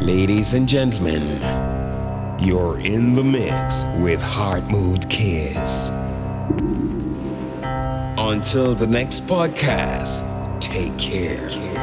Ladies and gentlemen, you're in the mix with Heart Mood Kiss. Until the next podcast, take care.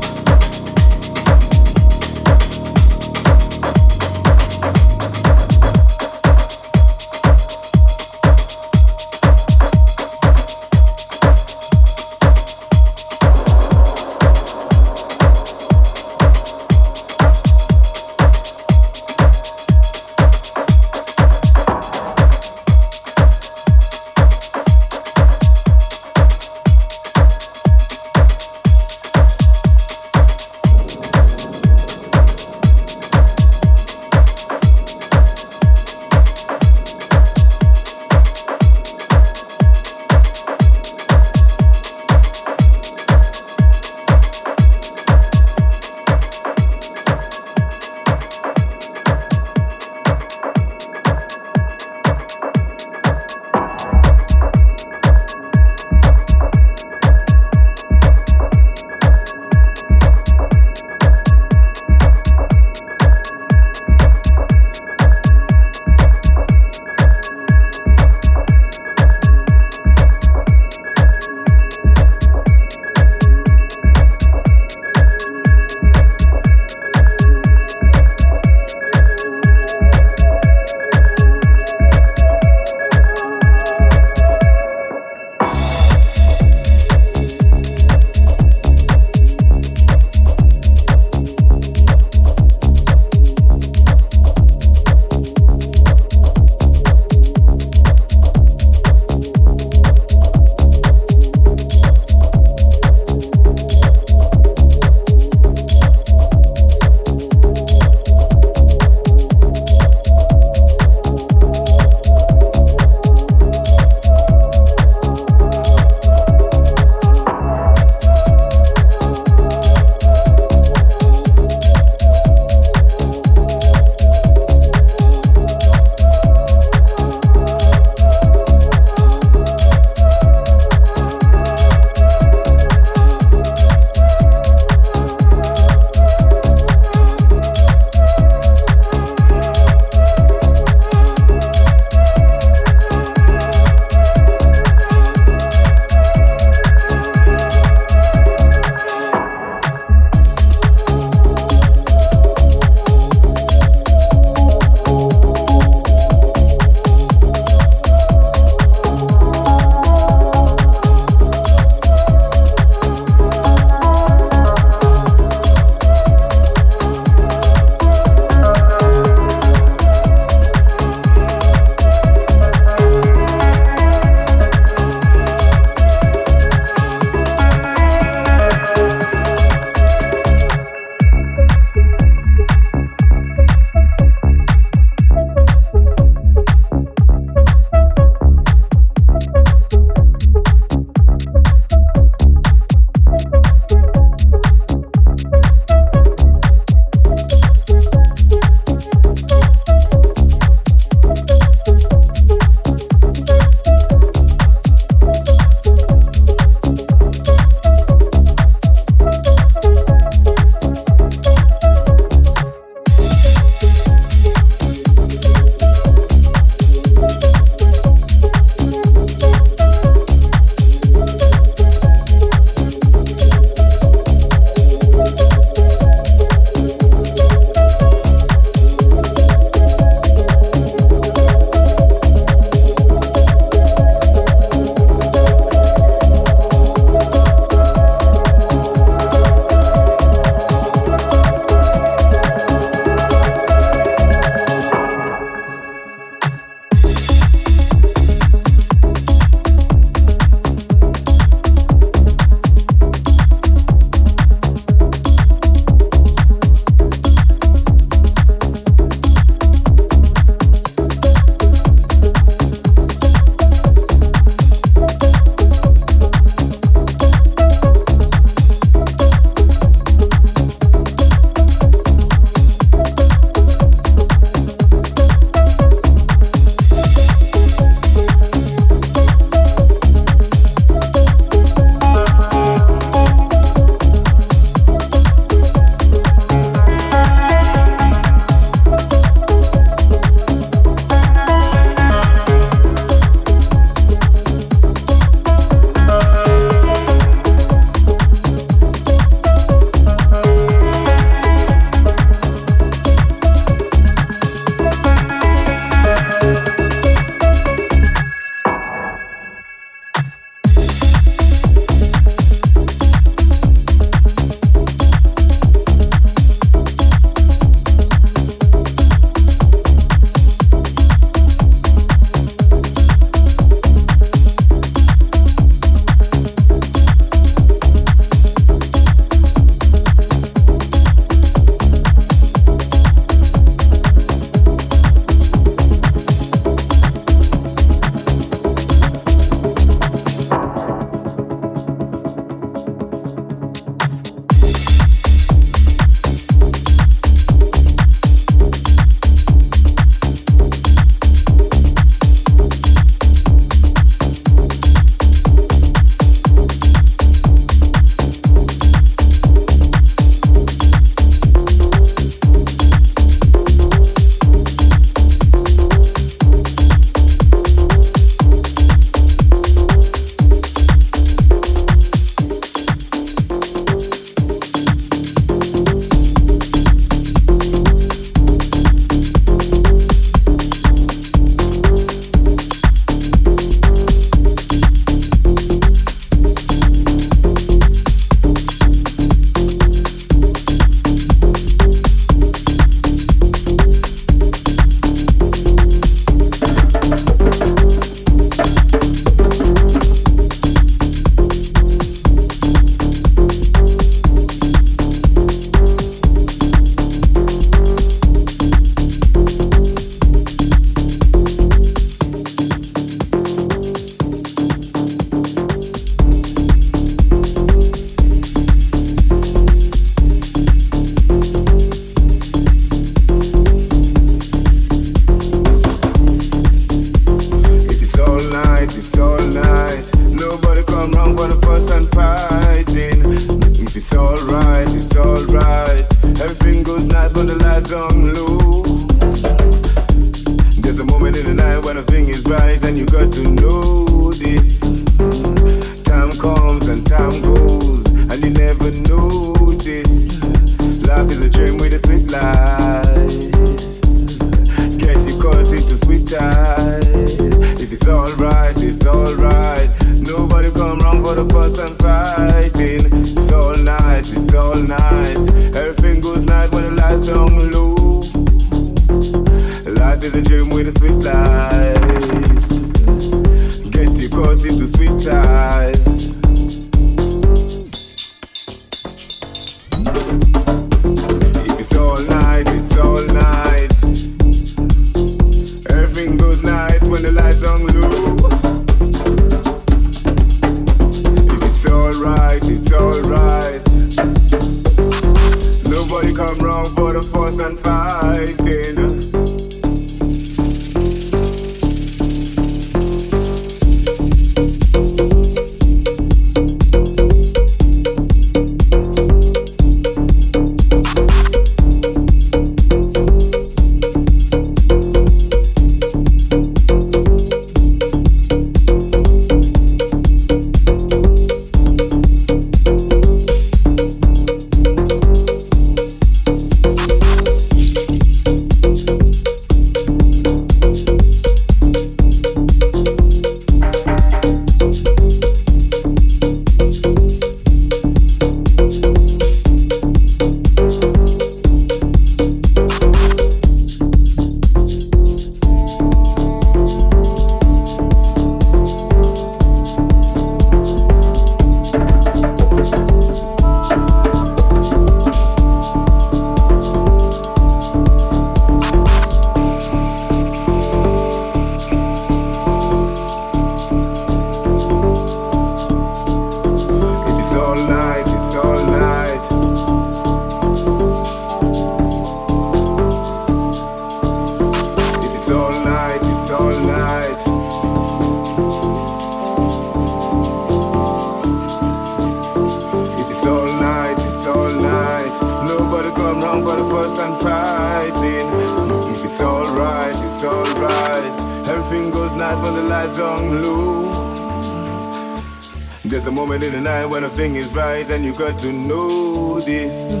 got to know this.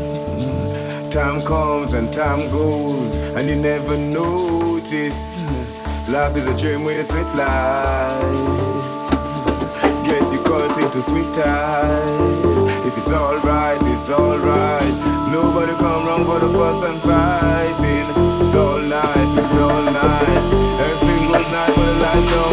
Time comes and time goes, and you never notice. Life is a dream with a sweet life. Get you caught into sweet ties. If it's alright, it's alright. Nobody come wrong for the person fighting. It's all night, it's all night. Every single night, but I know.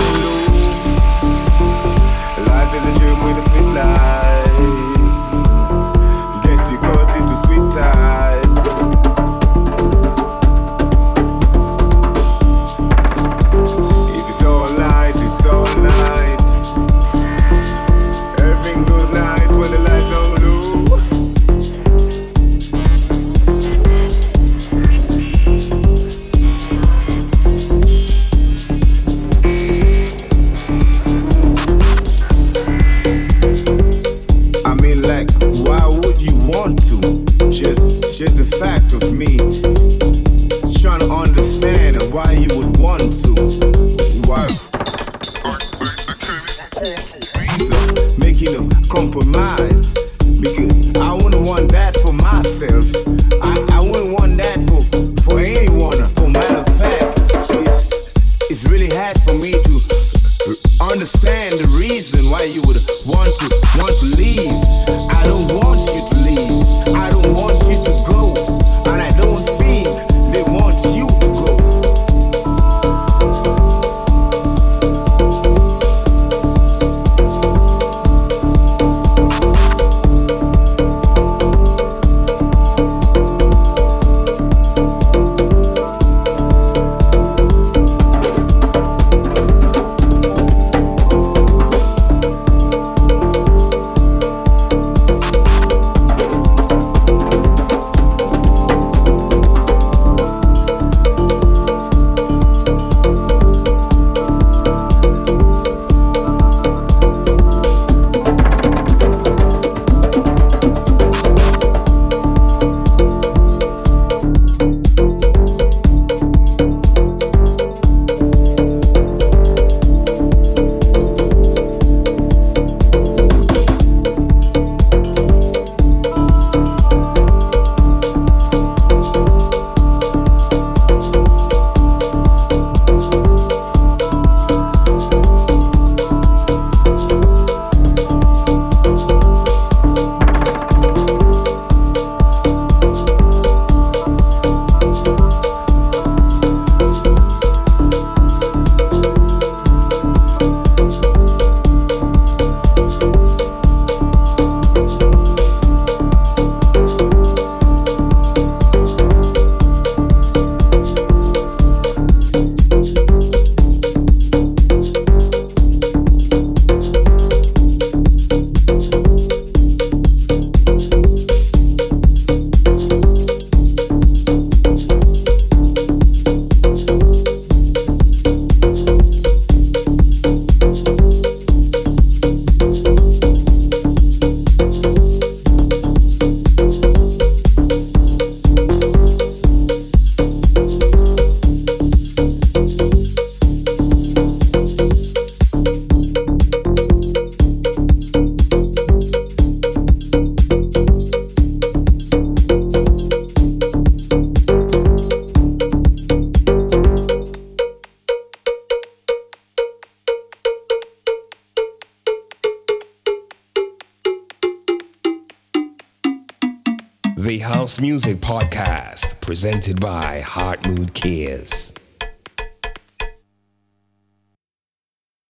Presented by Heart Mood Kids.